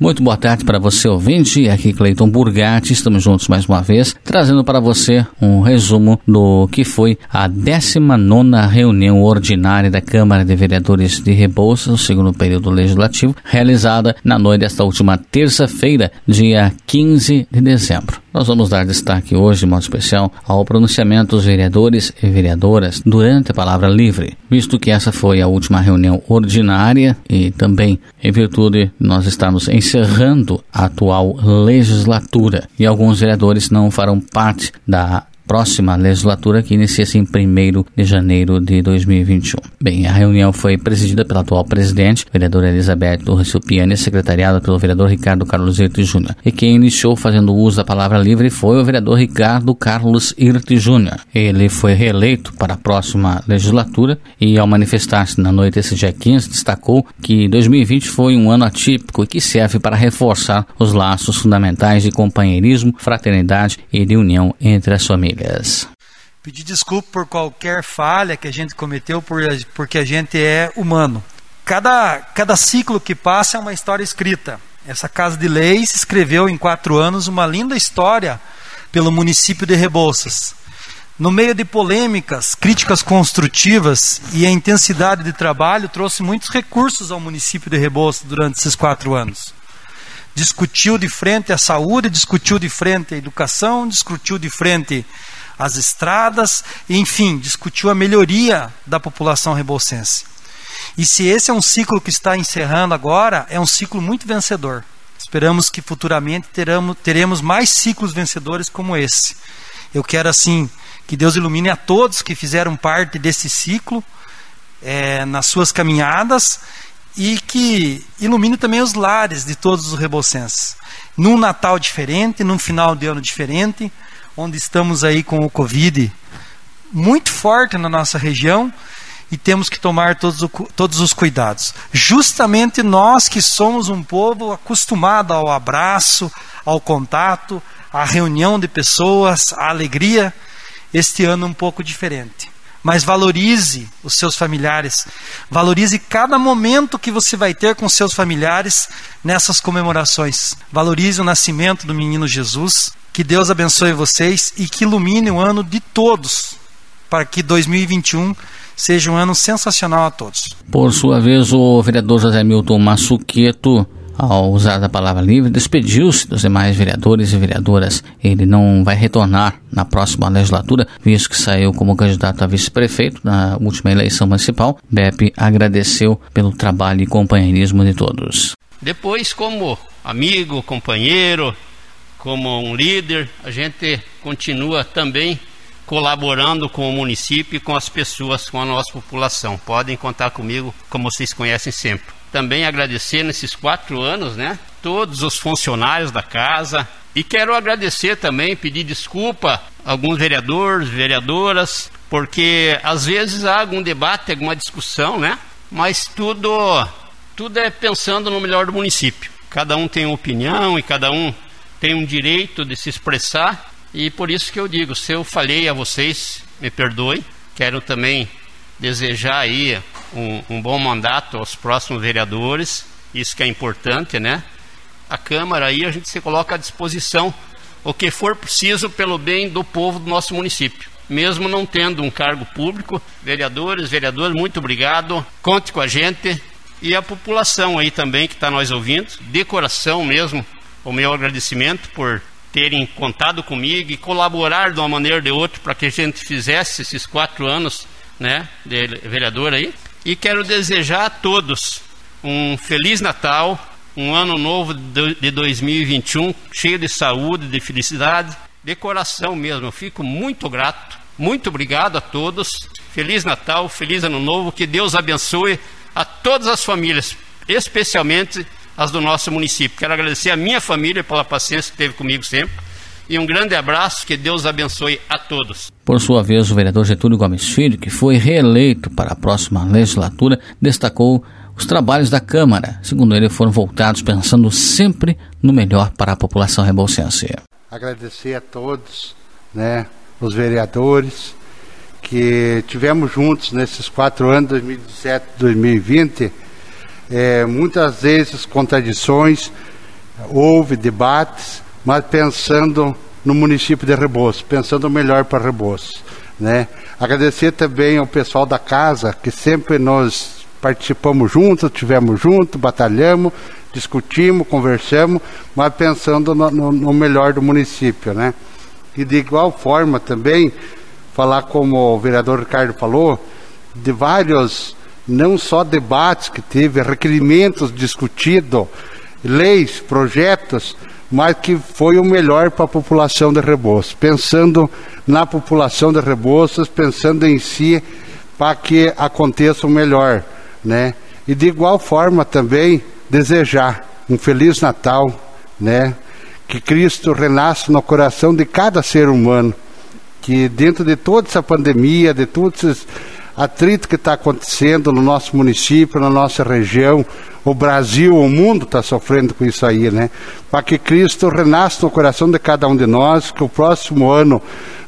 Muito boa tarde para você, ouvinte. Aqui Cleiton Burgatti. Estamos juntos mais uma vez, trazendo para você um resumo do que foi a 19 reunião ordinária da Câmara de Vereadores de Rebouças, no segundo período legislativo, realizada na noite desta última terça-feira, dia 15 de dezembro. Nós vamos dar destaque hoje, de modo especial, ao pronunciamento dos vereadores e vereadoras durante a palavra livre, visto que essa foi a última reunião ordinária e também em virtude de nós estarmos encerrando a atual legislatura e alguns vereadores não farão parte da próxima legislatura que inicia-se em 1 de janeiro de 2021. Bem, a reunião foi presidida pela atual presidente, vereadora Elizabeth Torres Piani, secretariada pelo vereador Ricardo Carlos Irte Júnior. E quem iniciou fazendo uso da palavra livre foi o vereador Ricardo Carlos Irte Júnior. Ele foi reeleito para a próxima legislatura e, ao manifestar-se na noite desse dia 15, destacou que 2020 foi um ano atípico e que serve para reforçar os laços fundamentais de companheirismo, fraternidade e de união entre as famílias. Pedir desculpa por qualquer falha que a gente cometeu, por, porque a gente é humano. Cada, cada ciclo que passa é uma história escrita. Essa Casa de Leis escreveu em quatro anos uma linda história pelo município de Rebouças. No meio de polêmicas, críticas construtivas e a intensidade de trabalho, trouxe muitos recursos ao município de Rebouças durante esses quatro anos discutiu de frente a saúde, discutiu de frente a educação, discutiu de frente as estradas, enfim, discutiu a melhoria da população rebolsense. E se esse é um ciclo que está encerrando agora, é um ciclo muito vencedor. Esperamos que futuramente teremos, teremos mais ciclos vencedores como esse. Eu quero, assim, que Deus ilumine a todos que fizeram parte desse ciclo é, nas suas caminhadas e que ilumine também os lares de todos os rebocenses. Num Natal diferente, num final de ano diferente, onde estamos aí com o Covid muito forte na nossa região e temos que tomar todos, o, todos os cuidados. Justamente nós que somos um povo acostumado ao abraço, ao contato, à reunião de pessoas, à alegria, este ano um pouco diferente mas valorize os seus familiares. Valorize cada momento que você vai ter com seus familiares nessas comemorações. Valorize o nascimento do menino Jesus. Que Deus abençoe vocês e que ilumine o ano de todos, para que 2021 seja um ano sensacional a todos. Por sua vez, o vereador José Milton Massuqueto ao usar a palavra livre, despediu-se dos demais vereadores e vereadoras. Ele não vai retornar na próxima legislatura, visto que saiu como candidato a vice-prefeito na última eleição municipal. Beppe agradeceu pelo trabalho e companheirismo de todos. Depois, como amigo, companheiro, como um líder, a gente continua também colaborando com o município e com as pessoas, com a nossa população. Podem contar comigo, como vocês conhecem sempre também agradecer nesses quatro anos, né? Todos os funcionários da casa. E quero agradecer também, pedir desculpa a alguns vereadores, vereadoras, porque às vezes há algum debate, alguma discussão, né? Mas tudo, tudo é pensando no melhor do município. Cada um tem uma opinião e cada um tem um direito de se expressar. E por isso que eu digo, se eu falhei a vocês, me perdoe. Quero também desejar aí um, um bom mandato aos próximos vereadores, isso que é importante, né? A Câmara aí a gente se coloca à disposição o que for preciso pelo bem do povo do nosso município. Mesmo não tendo um cargo público, vereadores, vereadores, muito obrigado. Conte com a gente e a população aí também que está nos ouvindo. De coração mesmo, o meu agradecimento por terem contado comigo e colaborar de uma maneira ou de outra para que a gente fizesse esses quatro anos né, vereador aí. E quero desejar a todos um feliz Natal, um ano novo de 2021, cheio de saúde, de felicidade, de coração mesmo. Eu fico muito grato. Muito obrigado a todos. Feliz Natal, feliz Ano Novo. Que Deus abençoe a todas as famílias, especialmente as do nosso município. Quero agradecer a minha família pela paciência que teve comigo sempre e um grande abraço, que Deus abençoe a todos. Por sua vez, o vereador Getúlio Gomes Filho, que foi reeleito para a próxima legislatura, destacou os trabalhos da Câmara. Segundo ele, foram voltados pensando sempre no melhor para a população rebolsense. Agradecer a todos, né, os vereadores, que tivemos juntos nesses quatro anos, 2017 2020, é, muitas vezes contradições, houve debates, mas pensando no município de Rebouças, pensando melhor para Rebouças. Né? Agradecer também ao pessoal da casa, que sempre nós participamos juntos, tivemos juntos, batalhamos, discutimos, conversamos, mas pensando no, no, no, melhor do município. Né? E de igual forma também, falar como o vereador Ricardo falou, de vários, não só debates que teve, requerimentos discutidos, leis, projetos, mas que foi o melhor para a população de Rebouças, pensando na população de Rebouças, pensando em si para que aconteça o melhor, né? E de igual forma também desejar um feliz Natal, né? Que Cristo renasça no coração de cada ser humano, que dentro de toda essa pandemia, de todos esses atrito que está acontecendo no nosso município, na nossa região, o Brasil, o mundo está sofrendo com isso aí, né? Para que Cristo renasça no coração de cada um de nós, que o próximo ano,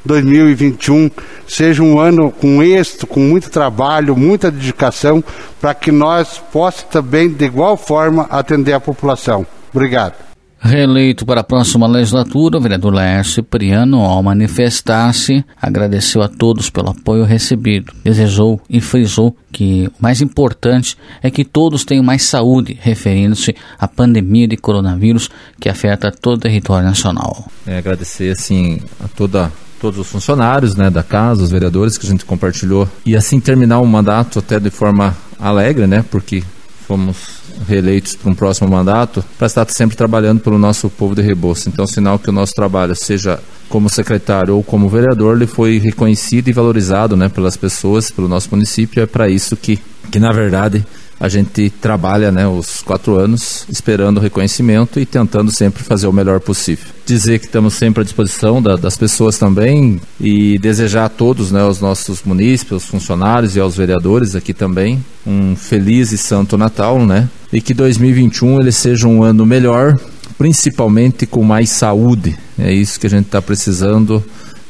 2021, seja um ano com êxito, com muito trabalho, muita dedicação, para que nós possamos também, de igual forma, atender a população. Obrigado. Reeleito para a próxima legislatura, o vereador Laércio Cipriano, ao manifestar-se, agradeceu a todos pelo apoio recebido. Desejou e frisou que o mais importante é que todos tenham mais saúde, referindo-se à pandemia de coronavírus que afeta todo o território nacional. É, agradecer assim a toda todos os funcionários né, da casa, os vereadores que a gente compartilhou e assim terminar o mandato até de forma alegre, né, porque fomos reeleitos para um próximo mandato, para estar sempre trabalhando pelo nosso povo de Rebouças. Então, sinal que o nosso trabalho, seja como secretário ou como vereador, ele foi reconhecido e valorizado né, pelas pessoas, pelo nosso município. É para isso que, que, na verdade, a gente trabalha né, os quatro anos esperando reconhecimento e tentando sempre fazer o melhor possível. Dizer que estamos sempre à disposição da, das pessoas também e desejar a todos, né, aos nossos munícipes, aos funcionários e aos vereadores aqui também, um feliz e santo Natal, né? E que 2021 ele seja um ano melhor, principalmente com mais saúde. É isso que a gente está precisando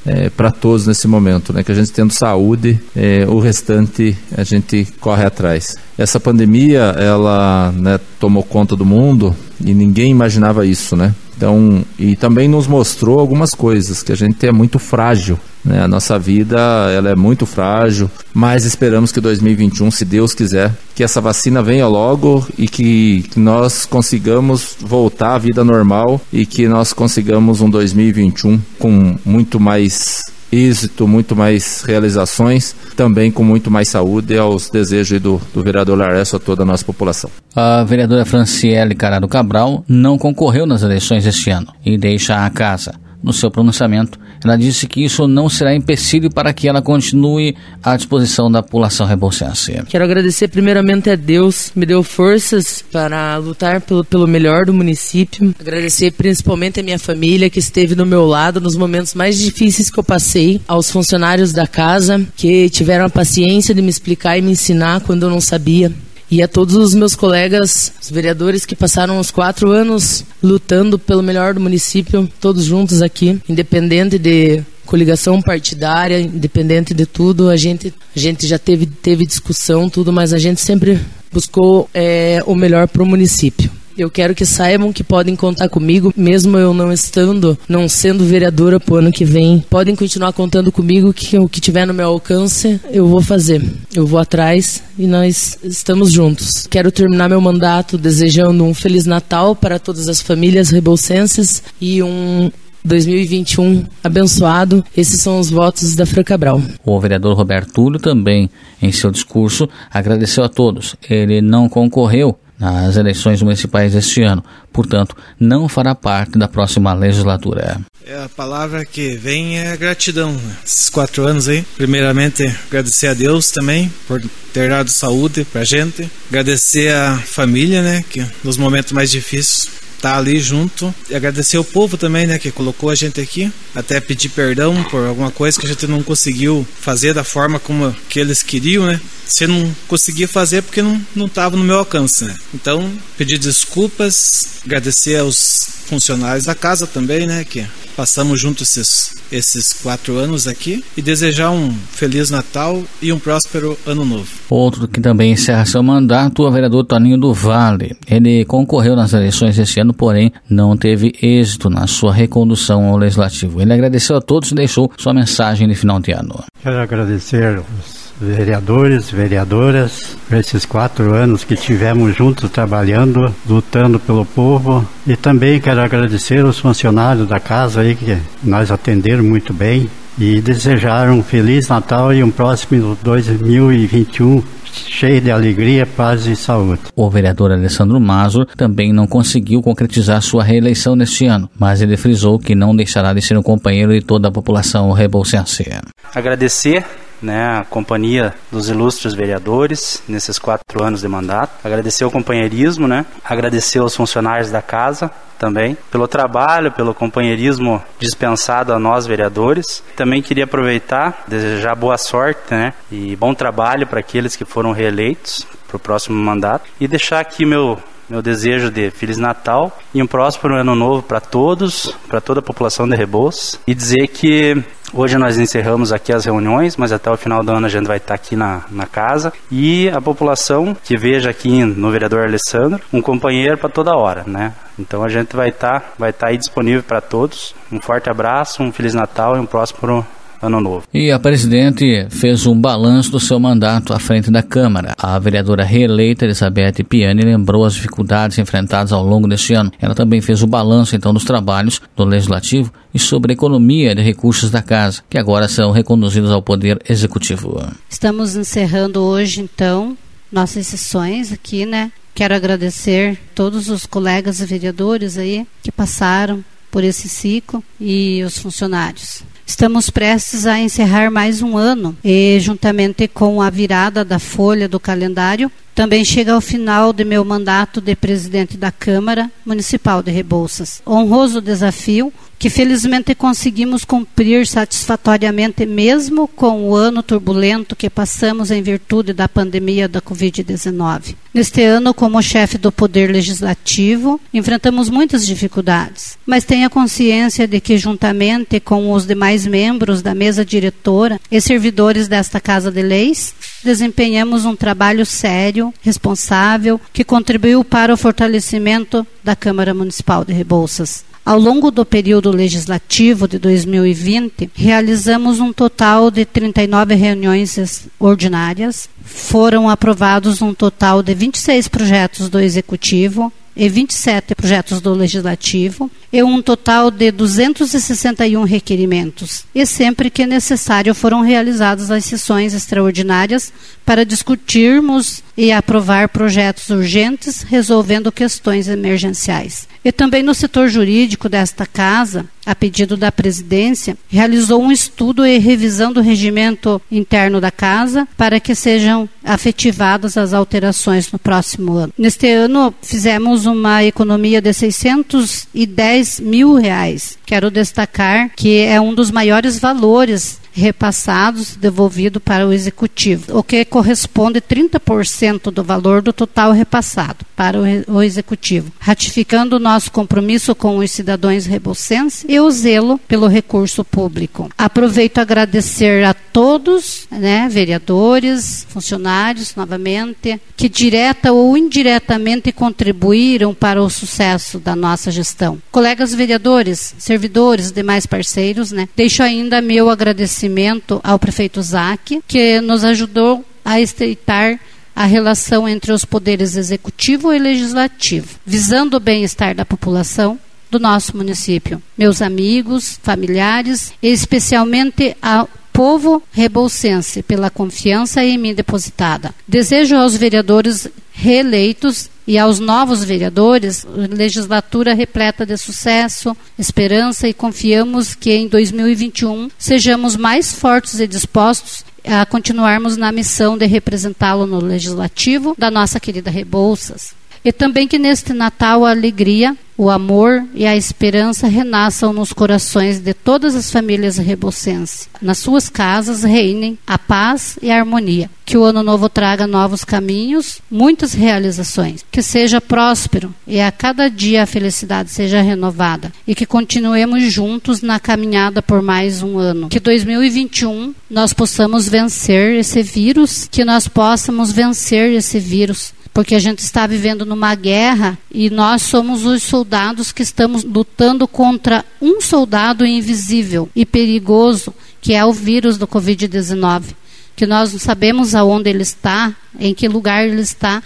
é, para todos nesse momento, né? Que a gente tendo saúde, é, o restante a gente corre atrás. Essa pandemia, ela né, tomou conta do mundo e ninguém imaginava isso, né? Então, e também nos mostrou algumas coisas que a gente é muito frágil, né? A nossa vida ela é muito frágil, mas esperamos que 2021, se Deus quiser, que essa vacina venha logo e que, que nós consigamos voltar à vida normal e que nós consigamos um 2021 com muito mais êxito, muito mais realizações, também com muito mais saúde aos desejos do, do vereador Laércio a toda a nossa população. A vereadora Franciele Carado Cabral não concorreu nas eleições este ano e deixa a casa. No seu pronunciamento, ela disse que isso não será empecilho para que ela continue à disposição da população rebolsense. Quero agradecer primeiramente a Deus, me deu forças para lutar pelo, pelo melhor do município. Agradecer principalmente a minha família que esteve do meu lado nos momentos mais difíceis que eu passei, aos funcionários da casa que tiveram a paciência de me explicar e me ensinar quando eu não sabia e a todos os meus colegas, os vereadores que passaram os quatro anos lutando pelo melhor do município, todos juntos aqui, independente de coligação partidária, independente de tudo, a gente, a gente já teve, teve discussão, tudo, mas a gente sempre buscou é, o melhor para o município. Eu quero que saibam que podem contar comigo, mesmo eu não estando, não sendo vereadora pro ano que vem. Podem continuar contando comigo que o que tiver no meu alcance, eu vou fazer. Eu vou atrás e nós estamos juntos. Quero terminar meu mandato desejando um feliz Natal para todas as famílias rebolsenses e um 2021 abençoado. Esses são os votos da Fran Cabral. O vereador Roberto Túlio também, em seu discurso, agradeceu a todos. Ele não concorreu nas eleições municipais este ano. Portanto, não fará parte da próxima legislatura. É a palavra que vem é gratidão. Né? Esses quatro anos aí, primeiramente agradecer a Deus também por ter dado saúde pra gente, agradecer a família, né, que nos momentos mais difíceis tá ali junto e agradecer o povo também, né, que colocou a gente aqui, até pedir perdão por alguma coisa que a gente não conseguiu fazer da forma como que eles queriam, né? Se não conseguia fazer porque não não estava no meu alcance, né? Então, pedir desculpas, agradecer aos funcionários da casa também, né? Que passamos juntos esses, esses quatro anos aqui e desejar um feliz Natal e um próspero ano novo. Outro que também encerra seu mandato, o vereador Toninho do Vale. Ele concorreu nas eleições esse ano, porém não teve êxito na sua recondução ao legislativo. Ele agradeceu a todos e deixou sua mensagem de final de ano. Quero agradecer os vereadores, vereadoras, por esses quatro anos que tivemos juntos trabalhando, lutando pelo povo. E também quero agradecer os funcionários da casa aí que nós atenderam muito bem e desejar um feliz Natal e um próximo 2021 cheio de alegria, paz e saúde. O vereador Alessandro Mazur também não conseguiu concretizar sua reeleição neste ano, mas ele frisou que não deixará de ser um companheiro de toda a população rebolsense. Agradecer né, a companhia dos ilustres vereadores nesses quatro anos de mandato. Agradecer o companheirismo, né, agradecer aos funcionários da casa também pelo trabalho, pelo companheirismo dispensado a nós vereadores. Também queria aproveitar, desejar boa sorte né, e bom trabalho para aqueles que foram reeleitos para o próximo mandato e deixar aqui meu meu desejo de Feliz Natal e um próspero ano novo para todos, para toda a população de Rebouças e dizer que Hoje nós encerramos aqui as reuniões, mas até o final do ano a gente vai estar aqui na, na casa. E a população que veja aqui no vereador Alessandro um companheiro para toda hora, né? Então a gente vai estar vai estar aí disponível para todos. Um forte abraço, um Feliz Natal e um próspero ano novo. E a presidente fez um balanço do seu mandato à frente da Câmara. A vereadora reeleita Elizabeth Piani lembrou as dificuldades enfrentadas ao longo deste ano. Ela também fez o balanço então dos trabalhos do Legislativo e sobre a economia de recursos da casa, que agora são reconduzidos ao Poder Executivo. Estamos encerrando hoje então nossas sessões aqui, né? Quero agradecer todos os colegas vereadores aí que passaram por esse ciclo e os funcionários. Estamos prestes a encerrar mais um ano e, juntamente com a virada da folha do calendário, também chega ao final de meu mandato de presidente da Câmara Municipal de Rebouças. Honroso desafio que felizmente conseguimos cumprir satisfatoriamente, mesmo com o ano turbulento que passamos em virtude da pandemia da Covid-19. Neste ano, como chefe do Poder Legislativo, enfrentamos muitas dificuldades, mas tenha consciência de que, juntamente com os demais membros da mesa diretora e servidores desta Casa de Leis, desempenhamos um trabalho sério, responsável, que contribuiu para o fortalecimento da Câmara Municipal de Rebouças. Ao longo do período legislativo de 2020, realizamos um total de 39 reuniões ordinárias. Foram aprovados um total de 26 projetos do Executivo, e 27 projetos do Legislativo e um total de 261 requerimentos. E sempre que necessário foram realizadas as sessões extraordinárias para discutirmos e aprovar projetos urgentes resolvendo questões emergenciais. E também no setor jurídico desta casa, a pedido da presidência, realizou um estudo e revisão do regimento interno da casa para que sejam afetivadas as alterações no próximo ano. Neste ano, fizemos uma economia de 610 mil reais. Quero destacar que é um dos maiores valores repassados, devolvido para o executivo, o que corresponde a 30% do valor do total repassado para o, executivo, ratificando o nosso compromisso com os cidadãos rebocentes e o zelo pelo recurso público. Aproveito agradecer a todos, né, vereadores, funcionários, novamente, que direta ou indiretamente contribuíram para o sucesso da nossa gestão. Colegas vereadores, servidores, demais parceiros, né, deixo ainda meu agradecimento agradecimento ao prefeito Zac, que nos ajudou a estreitar a relação entre os poderes executivo e legislativo, visando o bem-estar da população do nosso município. Meus amigos, familiares e especialmente ao povo rebolsense pela confiança em mim depositada. Desejo aos vereadores reeleitos e aos novos vereadores, legislatura repleta de sucesso, esperança e confiamos que em 2021 sejamos mais fortes e dispostos a continuarmos na missão de representá-lo no legislativo da nossa querida Rebouças. E também que neste Natal a alegria, o amor e a esperança renasçam nos corações de todas as famílias rebocenses. Nas suas casas reinem a paz e a harmonia. Que o ano novo traga novos caminhos, muitas realizações. Que seja próspero e a cada dia a felicidade seja renovada. E que continuemos juntos na caminhada por mais um ano. Que 2021 nós possamos vencer esse vírus, que nós possamos vencer esse vírus porque a gente está vivendo numa guerra e nós somos os soldados que estamos lutando contra um soldado invisível e perigoso, que é o vírus do Covid-19, que nós não sabemos aonde ele está, em que lugar ele está.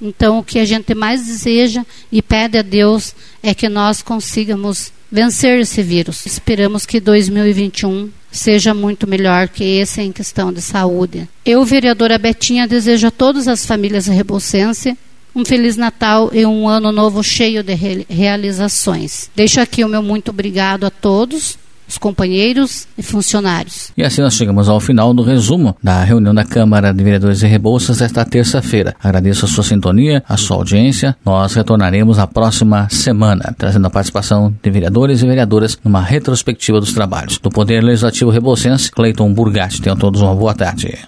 Então, o que a gente mais deseja e pede a Deus é que nós consigamos vencer esse vírus. Esperamos que 2021 seja muito melhor que esse em questão de saúde. Eu, vereadora Betinha, desejo a todas as famílias reboucenses um Feliz Natal e um ano novo cheio de realizações. Deixo aqui o meu muito obrigado a todos os companheiros e funcionários. E assim nós chegamos ao final do resumo da reunião da Câmara de Vereadores e Rebouças desta terça-feira. Agradeço a sua sintonia, a sua audiência. Nós retornaremos na próxima semana, trazendo a participação de vereadores e vereadoras numa retrospectiva dos trabalhos do Poder Legislativo Rebouçense. Cleiton Burgatti. Tenham todos uma boa tarde.